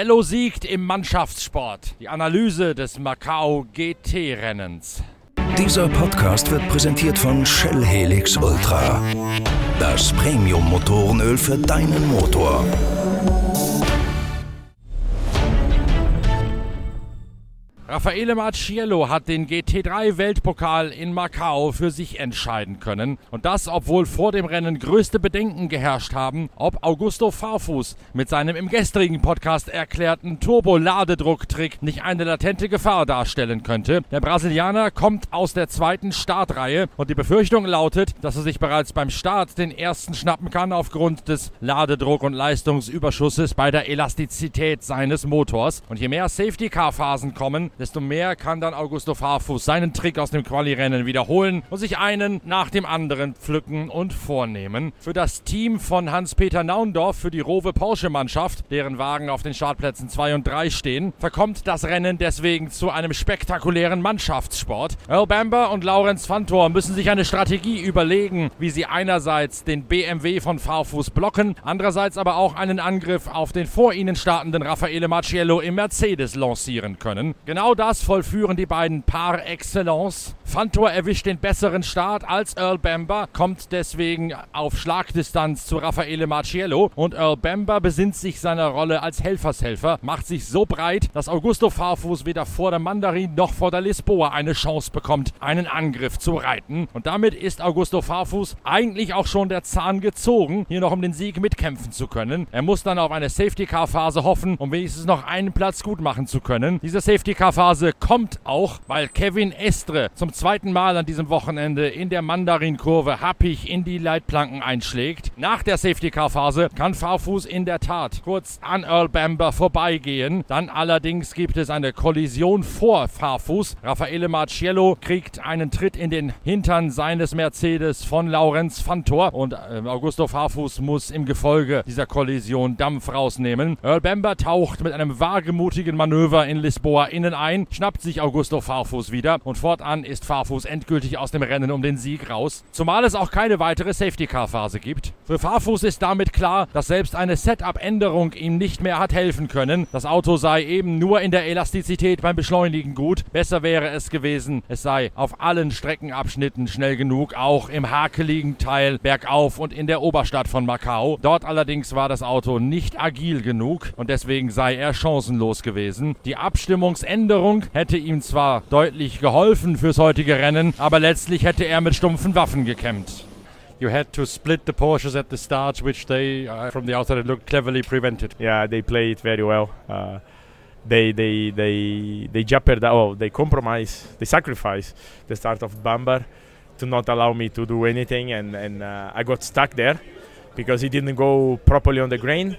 Cielo siegt im Mannschaftssport. Die Analyse des Macau GT-Rennens. Dieser Podcast wird präsentiert von Shell Helix Ultra. Das Premium-Motorenöl für deinen Motor. Raffaele Marciello hat den GT3-Weltpokal in Macau für sich entscheiden können. Und das, obwohl vor dem Rennen größte Bedenken geherrscht haben, ob Augusto Farfus mit seinem im gestrigen Podcast erklärten Turbo-Ladedrucktrick nicht eine latente Gefahr darstellen könnte. Der Brasilianer kommt aus der zweiten Startreihe und die Befürchtung lautet, dass er sich bereits beim Start den ersten schnappen kann aufgrund des Ladedruck- und Leistungsüberschusses bei der Elastizität seines Motors. Und je mehr Safety-Car-Phasen kommen, desto mehr kann dann Augusto Farfus seinen Trick aus dem Quali-Rennen wiederholen und sich einen nach dem anderen pflücken und vornehmen. Für das Team von Hans-Peter Naundorf, für die Rowe Porsche-Mannschaft, deren Wagen auf den Startplätzen 2 und 3 stehen, verkommt das Rennen deswegen zu einem spektakulären Mannschaftssport. Earl Bamber und Laurenz Fantor müssen sich eine Strategie überlegen, wie sie einerseits den BMW von Farfus blocken, andererseits aber auch einen Angriff auf den vor ihnen startenden Raffaele Marciello im Mercedes lancieren können. Genau Genau das vollführen die beiden par excellence. Fantor erwischt den besseren Start als Earl Bamber, kommt deswegen auf Schlagdistanz zu Raffaele Marciello und Earl Bamber besinnt sich seiner Rolle als Helfershelfer, macht sich so breit, dass Augusto Farfus weder vor der Mandarin noch vor der Lisboa eine Chance bekommt, einen Angriff zu reiten. Und damit ist Augusto Farfus eigentlich auch schon der Zahn gezogen, hier noch um den Sieg mitkämpfen zu können. Er muss dann auf eine Safety-Car-Phase hoffen, um wenigstens noch einen Platz gut machen zu können. Diese Safety-Car-Phase Phase kommt auch, weil Kevin Estre zum zweiten Mal an diesem Wochenende in der Mandarin-Kurve happig in die Leitplanken einschlägt. Nach der Safety-Car-Phase kann Farfus in der Tat kurz an Earl Bamber vorbeigehen. Dann allerdings gibt es eine Kollision vor Farfus. Raffaele Marciello kriegt einen Tritt in den Hintern seines Mercedes von Laurenz Fantor und äh, Augusto Farfus muss im Gefolge dieser Kollision Dampf rausnehmen. Earl Bamber taucht mit einem wagemutigen Manöver in Lisboa innen ein schnappt sich Augusto Farfus wieder und fortan ist Farfus endgültig aus dem Rennen um den Sieg raus. Zumal es auch keine weitere Safety-Car-Phase gibt. Für Farfus ist damit klar, dass selbst eine Setup-Änderung ihm nicht mehr hat helfen können. Das Auto sei eben nur in der Elastizität beim Beschleunigen gut. Besser wäre es gewesen, es sei auf allen Streckenabschnitten schnell genug, auch im hakeligen Teil bergauf und in der Oberstadt von Macau. Dort allerdings war das Auto nicht agil genug und deswegen sei er chancenlos gewesen. Die Abstimmungsänderung Änderung hätte ihm zwar deutlich geholfen fürs heutige Rennen, aber letztlich hätte er mit stumpfen Waffen gekämpft. You had to split the Porsches at the start, which they, uh, from the outside, looked cleverly prevented. Yeah, they played very well. Uh, they they they they jeopardized, oh, they compromise, they sacrifice the start of Bamber to not allow me to do anything, and and uh, I got stuck there because he didn't go properly on the grain,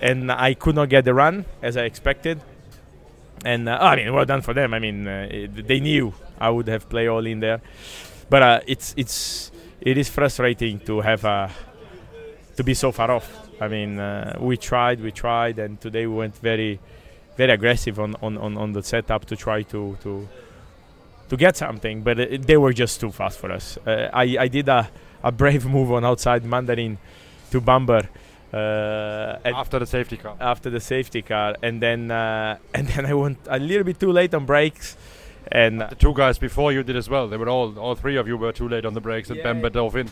and I could not get the run as I expected. And uh, I mean, well done for them. I mean, uh, it, they knew I would have played all in there, but uh, it's it's it is frustrating to have uh, to be so far off. I mean, uh, we tried, we tried, and today we went very very aggressive on, on, on, on the setup to try to to to get something, but it, they were just too fast for us. Uh, I I did a, a brave move on outside Mandarin to Bamber uh, after the safety car. After the safety car, and then uh, and then I went a little bit too late on brakes. And the two guys before you did as well. They were all all three of you were too late on the brakes, and. Bamber dove in.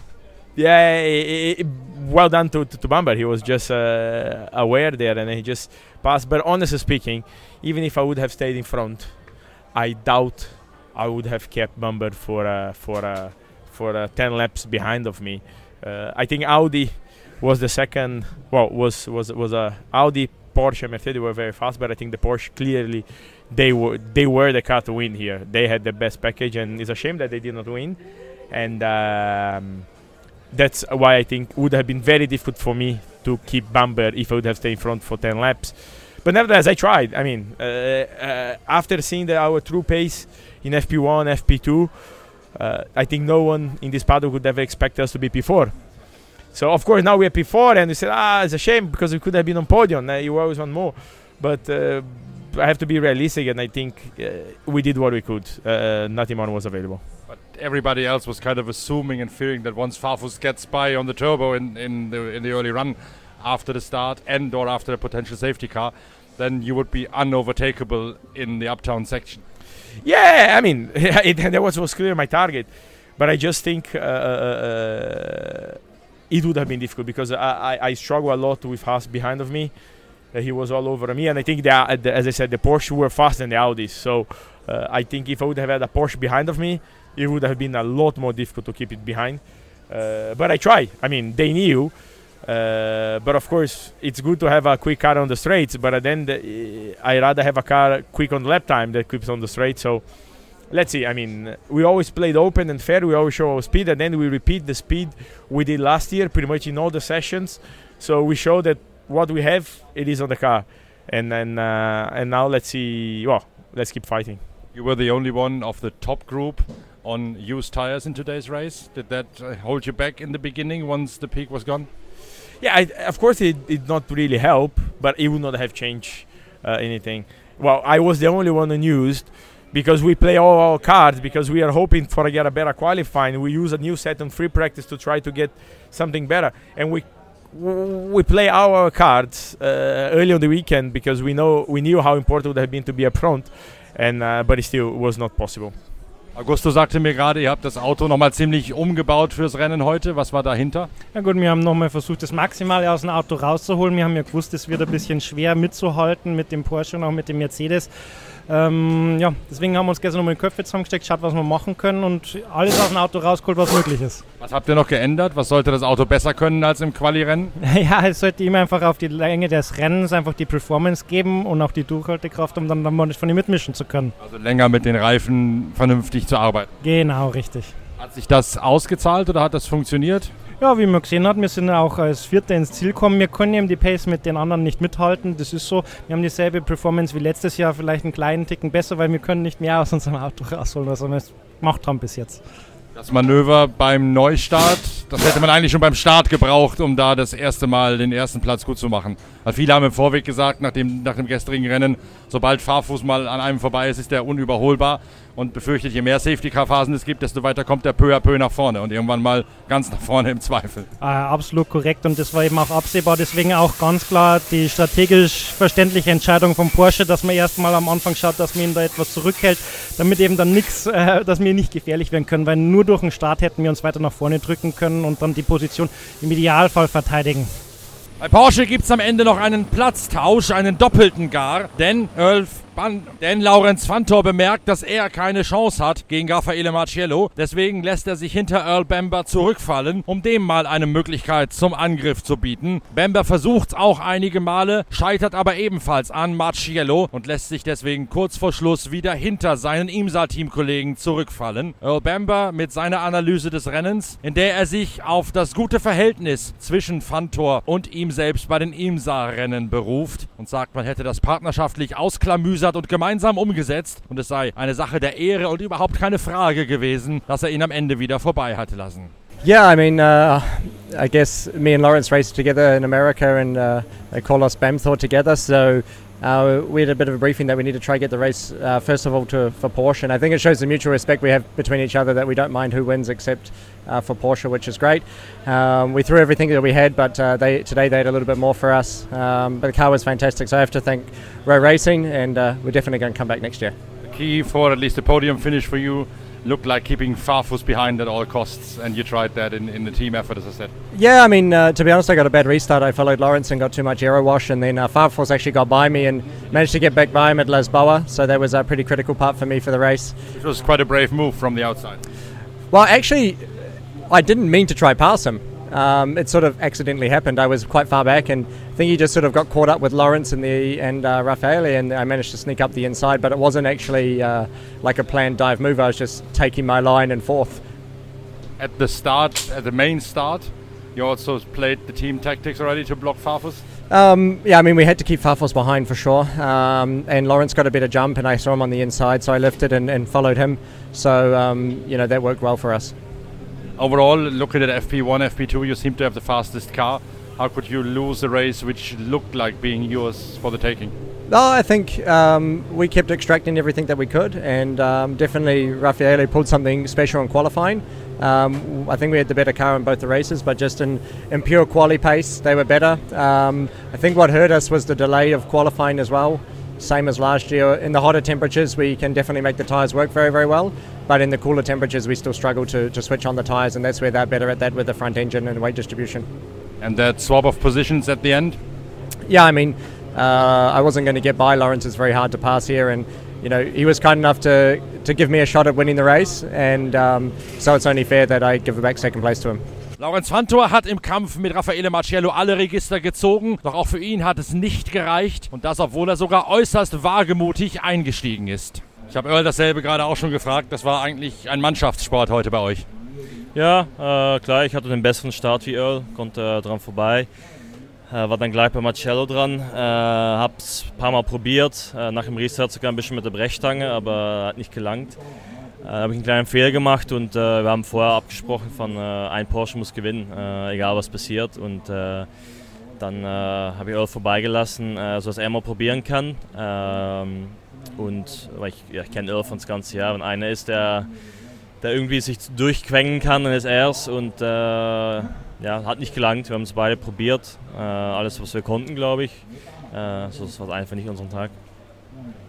Yeah, it, it, well done to, to, to Bamber. He was just uh, aware there, and he just passed. But honestly speaking, even if I would have stayed in front, I doubt I would have kept Bamber for uh, for uh, for uh, ten laps behind of me. Uh, I think Audi was the second. Well, was was was a Audi, Porsche, Mercedes were very fast, but I think the Porsche clearly they were they were the car to win here. They had the best package, and it's a shame that they did not win. And um, that's why I think would have been very difficult for me to keep Bamber if I would have stayed in front for 10 laps. But nevertheless, I tried. I mean, uh, uh, after seeing the, our true pace in FP1, FP2, uh, I think no one in this paddock would ever expect us to be P4. So of course now we're P4 and we said ah it's a shame because we could have been on podium. Uh, you always want more, but uh, I have to be realistic and I think uh, we did what we could. Uh, nothing more was available. But everybody else was kind of assuming and fearing that once Farfus gets by on the turbo in, in the in the early run after the start and or after a potential safety car, then you would be unovertakeable in the uptown section. Yeah, I mean, it, that was was clear my target, but I just think uh, uh, it would have been difficult because I, I, I struggle a lot with Haas behind of me. Uh, he was all over me, and I think that, as I said, the Porsche were faster than the Audis. So uh, I think if I would have had a Porsche behind of me, it would have been a lot more difficult to keep it behind. Uh, but I try. I mean, they knew. Uh, but of course, it's good to have a quick car on the straights. But then the, I rather have a car quick on the lap time that keeps on the straight. So let's see. I mean, we always played open and fair. We always show our speed, and then we repeat the speed we did last year, pretty much in all the sessions. So we show that what we have, it is on the car, and then uh, and now let's see. Well, let's keep fighting. You were the only one of the top group on used tires in today's race. Did that uh, hold you back in the beginning once the peak was gone? Yeah, I, of course it did not really help, but it would not have changed uh, anything. Well, I was the only one unused because we play all our cards because we are hoping for get a better qualifying. We use a new set on free practice to try to get something better, and we we play our cards uh, early on the weekend because we know we knew how important it would have been to be up front, and uh, but it still was not possible. Augusto sagte mir gerade, ihr habt das Auto nochmal ziemlich umgebaut fürs Rennen heute. Was war dahinter? Ja gut, wir haben nochmal versucht, das Maximale aus dem Auto rauszuholen. Wir haben ja gewusst, es wird ein bisschen schwer mitzuhalten mit dem Porsche und auch mit dem Mercedes. Ähm, ja, deswegen haben wir uns gestern nochmal die Köpfe zusammengesteckt, geschaut, was wir machen können und alles aus dem Auto rausgeholt, was möglich ist. Was habt ihr noch geändert? Was sollte das Auto besser können als im Quali-Rennen? Ja, es sollte ihm einfach auf die Länge des Rennens einfach die Performance geben und auch die Durchhaltekraft, um dann, dann von ihm mitmischen zu können. Also länger mit den Reifen vernünftig zu arbeiten. Genau, richtig. Hat sich das ausgezahlt oder hat das funktioniert? Ja, wie man gesehen hat, wir sind auch als Vierter ins Ziel gekommen. Wir können eben die Pace mit den anderen nicht mithalten. Das ist so. Wir haben dieselbe Performance wie letztes Jahr, vielleicht einen kleinen Ticken besser, weil wir können nicht mehr aus unserem Auto rausholen, was wir gemacht haben bis jetzt. Das Manöver beim Neustart, das hätte man eigentlich schon beim Start gebraucht, um da das erste Mal den ersten Platz gut zu machen. Weil viele haben im Vorweg gesagt, nach dem, nach dem gestrigen Rennen, sobald Fahrfuß mal an einem vorbei ist, ist der unüberholbar und befürchtet, je mehr Safety-Car-Phasen es gibt, desto weiter kommt der peu à peu nach vorne und irgendwann mal ganz nach vorne im Zweifel. Äh, absolut korrekt und das war eben auch absehbar. Deswegen auch ganz klar die strategisch verständliche Entscheidung von Porsche, dass man erstmal am Anfang schaut, dass man ihn da etwas zurückhält, damit eben dann nichts, äh, dass wir nicht gefährlich werden können, weil nur durch den Start hätten wir uns weiter nach vorne drücken können und dann die Position im Idealfall verteidigen. Bei Porsche gibt es am Ende noch einen Platztausch, einen doppelten gar, denn Earl denn Laurenz Fantor bemerkt, dass er keine Chance hat gegen Raffaele Marciello. Deswegen lässt er sich hinter Earl Bamber zurückfallen, um dem mal eine Möglichkeit zum Angriff zu bieten. Bamber versucht auch einige Male, scheitert aber ebenfalls an Marciello und lässt sich deswegen kurz vor Schluss wieder hinter seinen IMSA-Teamkollegen zurückfallen. Earl Bamber mit seiner Analyse des Rennens, in der er sich auf das gute Verhältnis zwischen Fantor und ihm selbst bei den IMSA-Rennen beruft und sagt, man hätte das partnerschaftlich ausklamüsert hat und gemeinsam umgesetzt. Und es sei eine Sache der Ehre und überhaupt keine Frage gewesen, dass er ihn am Ende wieder vorbei hatte lassen. Yeah, I mean, uh, I guess me and Lawrence raced together in America and uh, they call us BAMTHOR together. So uh, we had a bit of a briefing that we need to try get the race, uh, first of all, to, for Porsche. And I think it shows the mutual respect we have between each other that we don't mind who wins except uh, for Porsche, which is great. Um, we threw everything that we had, but uh, they, today they had a little bit more for us. Um, but the car was fantastic. So I have to thank Row Racing, and uh, we're definitely going to come back next year. The key for at least a podium finish for you looked like keeping Farfus behind at all costs, and you tried that in, in the team effort, as I said. Yeah, I mean, uh, to be honest, I got a bad restart. I followed Lawrence and got too much aero wash, and then uh, Farfus actually got by me and managed to get back by him at Las Lisboa. So that was a pretty critical part for me for the race. It was quite a brave move from the outside. Well, actually, I didn't mean to try pass him. Um, it sort of accidentally happened. I was quite far back, and I think he just sort of got caught up with Lawrence and the and uh, Raffaele, and I managed to sneak up the inside. But it wasn't actually uh, like a planned dive move. I was just taking my line and fourth. At the start, at the main start, you also played the team tactics already to block Farfus. Um, yeah, I mean, we had to keep Farfus behind for sure. Um, and Lawrence got a bit better jump, and I saw him on the inside, so I lifted and, and followed him. So, um, you know, that worked well for us. Overall, looking at FP1, FP2, you seem to have the fastest car. How could you lose a race which looked like being yours for the taking? No, I think um, we kept extracting everything that we could, and um, definitely Raffaele pulled something special in qualifying. Um, I think we had the better car in both the races, but just in, in pure quali pace, they were better. Um, I think what hurt us was the delay of qualifying as well. Same as last year. In the hotter temperatures, we can definitely make the tyres work very, very well. But in the cooler temperatures, we still struggle to, to switch on the tyres, and that's where they're better at that with the front engine and weight distribution. And that swap of positions at the end? Yeah, I mean, uh, I wasn't going to get by Lawrence. It's very hard to pass here, and you know he was kind enough to to give me a shot at winning the race, and um, so it's only fair that I give back second place to him. Laurens Fantor hat im Kampf mit Raffaele Marciello alle Register gezogen, doch auch für ihn hat es nicht gereicht und das, obwohl er sogar äußerst wagemutig eingestiegen ist. Ich habe Earl dasselbe gerade auch schon gefragt, das war eigentlich ein Mannschaftssport heute bei euch. Ja, äh, klar, ich hatte den besseren Start wie Earl, konnte äh, dran vorbei. Äh, war dann gleich bei Marcello dran, äh, hab's ein paar Mal probiert, äh, nach dem Restart sogar ein bisschen mit der Brechstange, aber hat nicht gelangt. Äh, habe ich einen kleinen Fehler gemacht und äh, wir haben vorher abgesprochen von äh, ein Porsche muss gewinnen, äh, egal was passiert und äh, dann habe ich Earl vorbeigelassen, äh, sodass er mal probieren kann. Ähm, und weil ich, ja, ich kenne Earl von das ganze Jahr, wenn einer ist, der, der irgendwie sich durchquengen kann, dann ist er es und ja, hat nicht gelangt. Wir haben es beide probiert. Alles, was wir konnten, glaube ich. So, das war einfach nicht unseren Tag.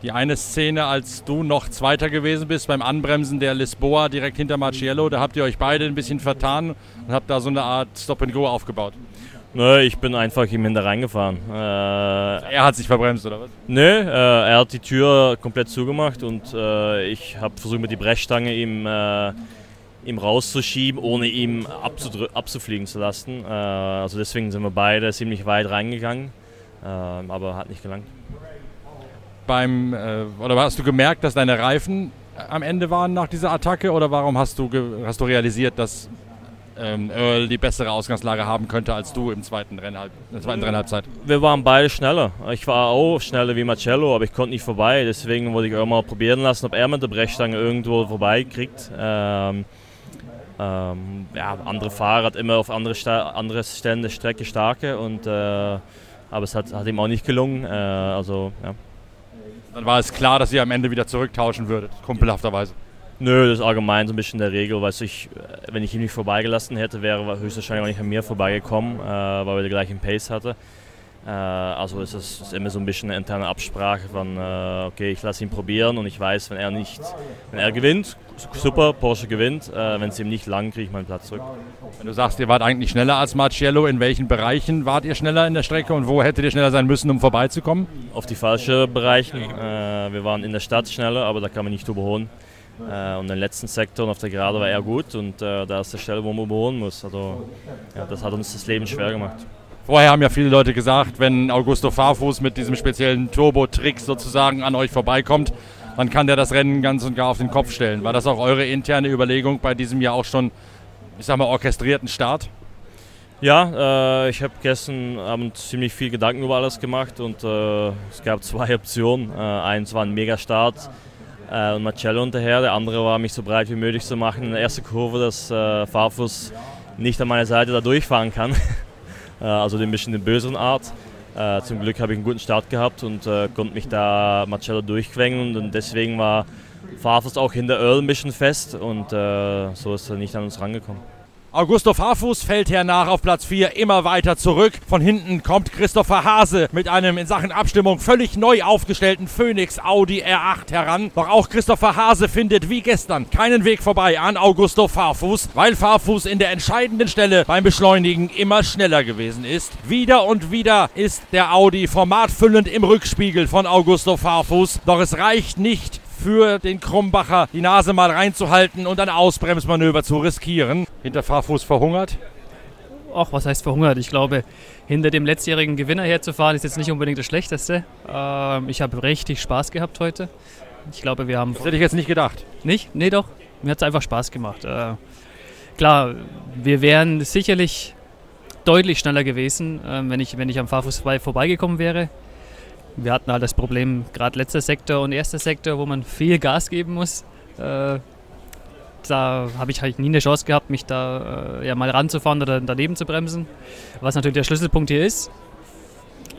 Die eine Szene, als du noch Zweiter gewesen bist beim Anbremsen der Lisboa direkt hinter Marciello, da habt ihr euch beide ein bisschen vertan und habt da so eine Art Stop-and-Go aufgebaut. Nö, ich bin einfach ihm hinter reingefahren. Äh, er hat sich verbremst, oder was? Nö, äh, er hat die Tür komplett zugemacht und äh, ich habe versucht mit die Brechstange ihm äh, ihm rauszuschieben, ohne ihn abzufliegen zu lassen. Äh, also deswegen sind wir beide ziemlich weit reingegangen, äh, aber hat nicht gelangt. Beim, äh, oder hast du gemerkt, dass deine Reifen am Ende waren nach dieser Attacke oder warum hast du, hast du realisiert, dass ähm, Earl die bessere Ausgangslage haben könnte als du im zweiten Rennhalb, in der zweiten Rennhalbzeit? Wir waren beide schneller. Ich war auch schneller wie Marcello, aber ich konnte nicht vorbei. Deswegen wollte ich Earl mal probieren lassen, ob er mit der Brechstange irgendwo vorbei kriegt. Ähm, ähm, ja, andere Fahrer immer auf andere, andere Stellen der Strecke starke, und, äh, aber es hat, hat, ihm auch nicht gelungen. Äh, also, ja. Dann war es klar, dass ihr am Ende wieder zurücktauschen würdet, kumpelhafterweise. Nö, das ist allgemein so ein bisschen der Regel. Weil ich, wenn ich ihn nicht vorbeigelassen hätte, wäre er höchstwahrscheinlich auch nicht an mir vorbeigekommen, äh, weil wir den gleichen Pace hatten. Äh, also ist es ist immer so ein bisschen eine interne Absprache von, äh, okay, ich lasse ihn probieren und ich weiß, wenn er nicht, wenn er gewinnt, super, Porsche gewinnt. Äh, wenn es ihm nicht lang, kriege ich meinen Platz zurück. Wenn du sagst, ihr wart eigentlich schneller als Marciello, in welchen Bereichen wart ihr schneller in der Strecke und wo hättet ihr schneller sein müssen, um vorbeizukommen? Auf die falschen Bereiche. Wir waren in der Stadt schneller, aber da kann man nicht überholen. Äh, und den letzten Sektor auf der Gerade war er gut und äh, da ist die Stelle, wo man überholen muss. Also ja, das hat uns das Leben schwer gemacht. Vorher haben ja viele Leute gesagt, wenn Augusto Farfus mit diesem speziellen Turbo-Trick sozusagen an euch vorbeikommt, dann kann der das Rennen ganz und gar auf den Kopf stellen. War das auch eure interne Überlegung bei diesem ja auch schon, ich sag mal, orchestrierten Start? Ja, äh, ich habe gestern Abend ziemlich viel Gedanken über alles gemacht und äh, es gab zwei Optionen. Äh, eins war ein Mega-Start äh, und Marcello hinterher, der andere war, mich so breit wie möglich zu machen in der ersten Kurve, dass äh, Farfus nicht an meiner Seite da durchfahren kann. Äh, also ein bisschen den böseren Art. Äh, zum Glück habe ich einen guten Start gehabt und äh, konnte mich da Marcello durchquengen und deswegen war Favos auch hinter Earl ein bisschen fest und so ist er nicht an uns rangekommen. Augusto Farfus fällt hernach auf Platz 4 immer weiter zurück. Von hinten kommt Christopher Hase mit einem in Sachen Abstimmung völlig neu aufgestellten Phoenix Audi R8 heran. Doch auch Christopher Hase findet wie gestern keinen Weg vorbei an Augusto Farfus, weil Farfus in der entscheidenden Stelle beim Beschleunigen immer schneller gewesen ist. Wieder und wieder ist der Audi formatfüllend im Rückspiegel von Augusto Farfus. Doch es reicht nicht für den Krumbacher die Nase mal reinzuhalten und ein Ausbremsmanöver zu riskieren. Hinter Fahrfuß verhungert? Ach, was heißt verhungert? Ich glaube, hinter dem letztjährigen Gewinner herzufahren ist jetzt nicht unbedingt das Schlechteste. Ähm, ich habe richtig Spaß gehabt heute. Ich glaube, wir haben. Das hätte ich jetzt nicht gedacht. Nicht? Nee, doch. Mir hat es einfach Spaß gemacht. Äh, klar, wir wären sicherlich deutlich schneller gewesen, äh, wenn, ich, wenn ich am Fahrfuß vorbeigekommen wäre. Wir hatten halt das Problem, gerade letzter Sektor und erster Sektor, wo man viel Gas geben muss. Äh, da habe ich halt nie eine Chance gehabt, mich da äh, ja, mal ranzufahren oder daneben zu bremsen, was natürlich der Schlüsselpunkt hier ist.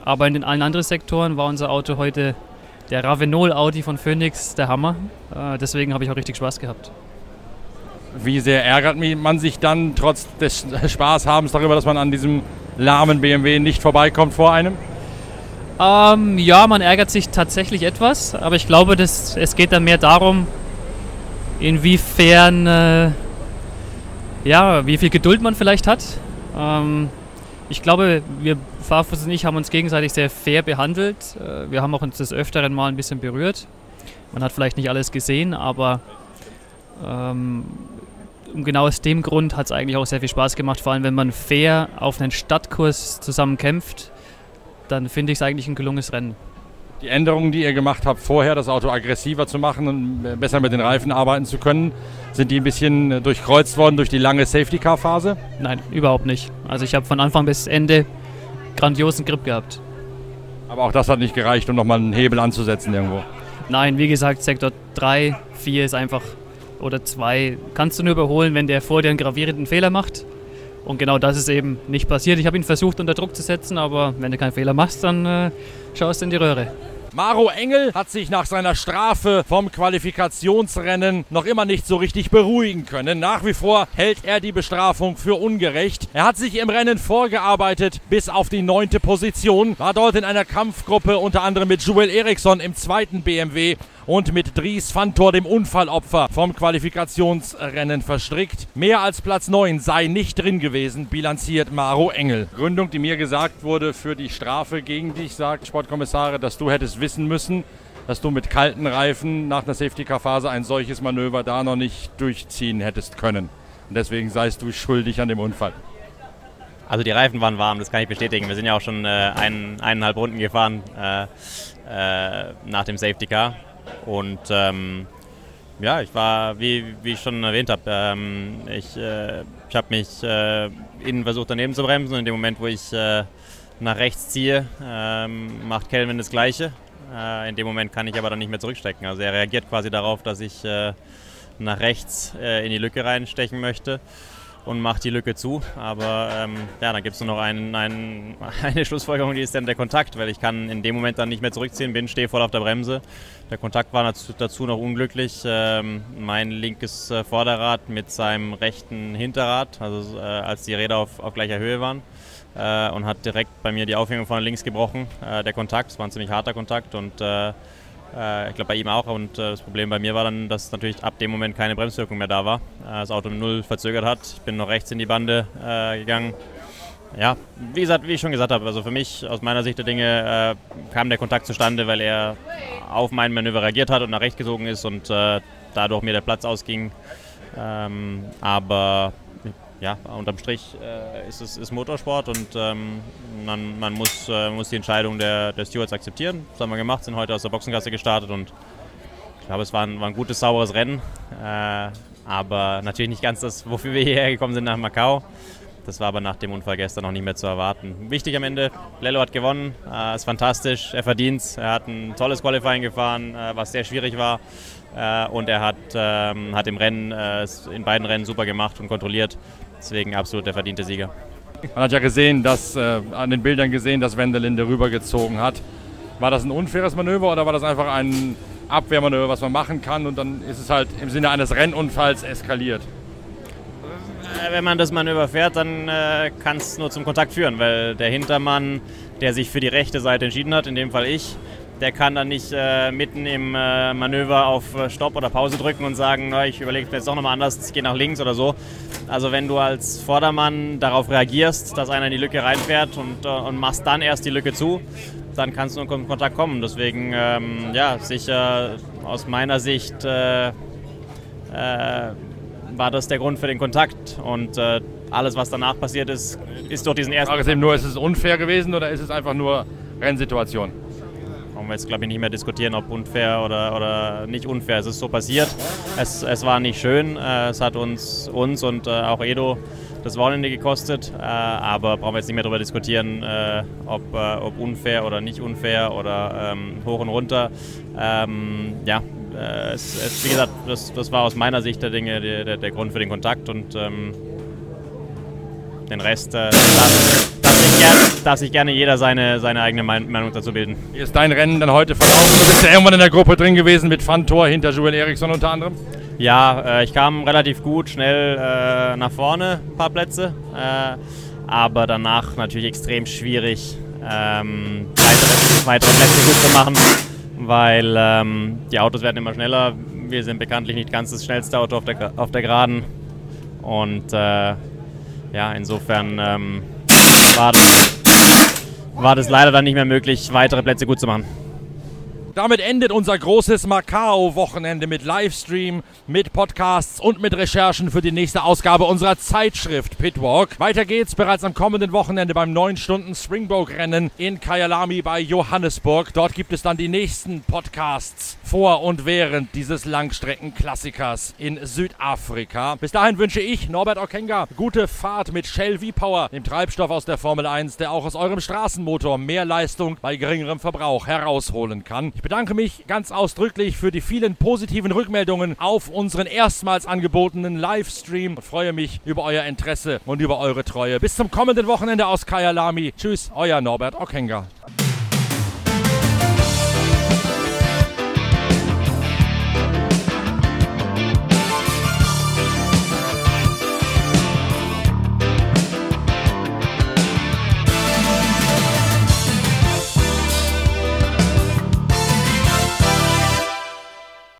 Aber in den allen anderen Sektoren war unser Auto heute der Ravenol Audi von Phoenix der Hammer. Äh, deswegen habe ich auch richtig Spaß gehabt. Wie sehr ärgert man sich dann trotz des Spaßhabens darüber, dass man an diesem lahmen BMW nicht vorbeikommt vor einem? Ähm, ja, man ärgert sich tatsächlich etwas, aber ich glaube, dass, es geht dann mehr darum, inwiefern, äh, ja, wie viel Geduld man vielleicht hat. Ähm, ich glaube, wir Farfus und ich haben uns gegenseitig sehr fair behandelt. Äh, wir haben auch uns des Öfteren mal ein bisschen berührt. Man hat vielleicht nicht alles gesehen, aber ähm, genau aus dem Grund hat es eigentlich auch sehr viel Spaß gemacht, vor allem wenn man fair auf einen Stadtkurs zusammen kämpft, dann finde ich es eigentlich ein gelungenes Rennen. Die Änderungen, die ihr gemacht habt vorher, das Auto aggressiver zu machen und besser mit den Reifen arbeiten zu können, sind die ein bisschen äh, durchkreuzt worden durch die lange Safety-Car-Phase? Nein, überhaupt nicht. Also ich habe von Anfang bis Ende grandiosen Grip gehabt. Aber auch das hat nicht gereicht, um nochmal einen Hebel anzusetzen irgendwo? Nein, wie gesagt, Sektor 3, 4 ist einfach oder zwei kannst du nur überholen, wenn der vor dir einen gravierenden Fehler macht. Und genau das ist eben nicht passiert. Ich habe ihn versucht unter Druck zu setzen, aber wenn du keinen Fehler machst, dann äh, schaust du in die Röhre. Maro Engel hat sich nach seiner Strafe vom Qualifikationsrennen noch immer nicht so richtig beruhigen können. Nach wie vor hält er die Bestrafung für ungerecht. Er hat sich im Rennen vorgearbeitet bis auf die neunte Position, war dort in einer Kampfgruppe unter anderem mit Joel Eriksson im zweiten BMW und mit Dries Fantor, dem Unfallopfer, vom Qualifikationsrennen verstrickt. Mehr als Platz 9 sei nicht drin gewesen, bilanziert Maro Engel. Gründung, die mir gesagt wurde für die Strafe gegen dich, sagt Sportkommissare, dass du hättest wissen müssen, dass du mit kalten Reifen nach einer Safety-Car-Phase ein solches Manöver da noch nicht durchziehen hättest können. Und deswegen seist du schuldig an dem Unfall. Also die Reifen waren warm, das kann ich bestätigen. Wir sind ja auch schon äh, ein, eineinhalb Runden gefahren äh, äh, nach dem Safety Car. Und ähm, ja, ich war, wie, wie ich schon erwähnt habe, ähm, ich, äh, ich habe mich äh, innen versucht daneben zu bremsen in dem Moment, wo ich äh, nach rechts ziehe, ähm, macht Kelvin das Gleiche. Äh, in dem Moment kann ich aber dann nicht mehr zurückstecken. Also er reagiert quasi darauf, dass ich äh, nach rechts äh, in die Lücke reinstechen möchte und macht die Lücke zu. Aber ähm, ja, dann gibt es nur noch einen, einen, eine Schlussfolgerung, die ist dann der Kontakt, weil ich kann in dem Moment dann nicht mehr zurückziehen, bin, stehe voll auf der Bremse. Der Kontakt war dazu, noch unglücklich. Ähm, mein linkes äh, Vorderrad mit seinem rechten Hinterrad, also äh, als die Räder auf, auf gleicher Höhe waren. Äh, und hat direkt bei mir die Aufhängung von links gebrochen, äh, der Kontakt. Es war ein ziemlich harter Kontakt und äh, ich glaube bei ihm auch. Und äh, das Problem bei mir war dann, dass natürlich ab dem Moment keine Bremswirkung mehr da war. Äh, das Auto null verzögert hat. Ich bin noch rechts in die Bande äh, gegangen. Ja, wie gesagt, wie ich schon gesagt habe, also für mich aus meiner Sicht der Dinge äh, kam der Kontakt zustande, weil er auf mein Manöver reagiert hat und nach rechts gesogen ist und dadurch mir der Platz ausging. Ähm, aber ja, unterm Strich äh, ist es ist Motorsport und ähm, man, man muss, äh, muss die Entscheidung der, der Stewards akzeptieren. Das haben wir gemacht, sind heute aus der Boxengasse gestartet und ich glaube, es war ein, war ein gutes, sauberes Rennen. Äh, aber natürlich nicht ganz das, wofür wir hierher gekommen sind nach Macau. Das war aber nach dem Unfall gestern noch nicht mehr zu erwarten. Wichtig am Ende, Lello hat gewonnen, äh, ist fantastisch, er verdient Er hat ein tolles Qualifying gefahren, äh, was sehr schwierig war. Äh, und er hat, ähm, hat im Rennen, in beiden Rennen super gemacht und kontrolliert. Deswegen absolut der verdiente Sieger. Man hat ja gesehen, dass äh, an den Bildern gesehen, dass Wendelinde rübergezogen hat. War das ein unfaires Manöver oder war das einfach ein Abwehrmanöver, was man machen kann und dann ist es halt im Sinne eines Rennunfalls eskaliert? Äh, wenn man das Manöver fährt, dann äh, kann es nur zum Kontakt führen, weil der Hintermann, der sich für die rechte Seite entschieden hat, in dem Fall ich, der kann dann nicht äh, mitten im äh, Manöver auf äh, Stopp oder Pause drücken und sagen, na, ich überlege mir jetzt doch nochmal anders, ich gehe nach links oder so. Also wenn du als Vordermann darauf reagierst, dass einer in die Lücke reinfährt und, äh, und machst dann erst die Lücke zu, dann kannst du in Kontakt kommen. Deswegen, ähm, ja, sicher aus meiner Sicht äh, äh, war das der Grund für den Kontakt. Und alles, was danach passiert ist, ist durch diesen ersten... Frage ist eben nur, ist es unfair gewesen oder ist es einfach nur Rennsituation? Brauchen wir jetzt, glaube ich, nicht mehr diskutieren, ob unfair oder, oder nicht unfair. Es ist so passiert. Es, es war nicht schön. Äh, es hat uns, uns und äh, auch Edo das Wochenende gekostet. Äh, aber brauchen wir jetzt nicht mehr darüber diskutieren, ob, ob unfair oder nicht unfair oder ähm, hoch und runter. Ähm, ja, es, es, wie gesagt, das, das war aus meiner Sicht der Dinge der, der, der Grund für den Kontakt und ähm, den Rest äh, darf gern, darf sich gerne jeder seine, seine eigene Meinung dazu bilden. Wie ist dein Rennen dann heute verlaufen? Du bist ja irgendwann in der Gruppe drin gewesen mit Fantor hinter Joel Eriksson unter anderem. Ja, äh, ich kam relativ gut, schnell äh, nach vorne, ein paar Plätze. Äh, aber danach natürlich extrem schwierig, ähm, weitere, weitere, Plätze gut zu machen, weil ähm, die Autos werden immer schneller. Wir sind bekanntlich nicht ganz das schnellste Auto auf der, auf der Geraden. Und äh, ja, insofern ähm, war, das, war das leider dann nicht mehr möglich, weitere Plätze gut zu machen. Damit endet unser großes Macau-Wochenende mit Livestream, mit Podcasts und mit Recherchen für die nächste Ausgabe unserer Zeitschrift Pitwalk. Weiter geht's bereits am kommenden Wochenende beim 9-Stunden Springboak-Rennen in Kyalami bei Johannesburg. Dort gibt es dann die nächsten Podcasts vor und während dieses Langstreckenklassikers in Südafrika. Bis dahin wünsche ich, Norbert Okenga, gute Fahrt mit Shell V-Power, dem Treibstoff aus der Formel 1, der auch aus eurem Straßenmotor mehr Leistung bei geringerem Verbrauch herausholen kann. Bedanke mich ganz ausdrücklich für die vielen positiven Rückmeldungen auf unseren erstmals angebotenen Livestream und freue mich über euer Interesse und über eure Treue. Bis zum kommenden Wochenende aus Kyalami. Tschüss, euer Norbert Okenga.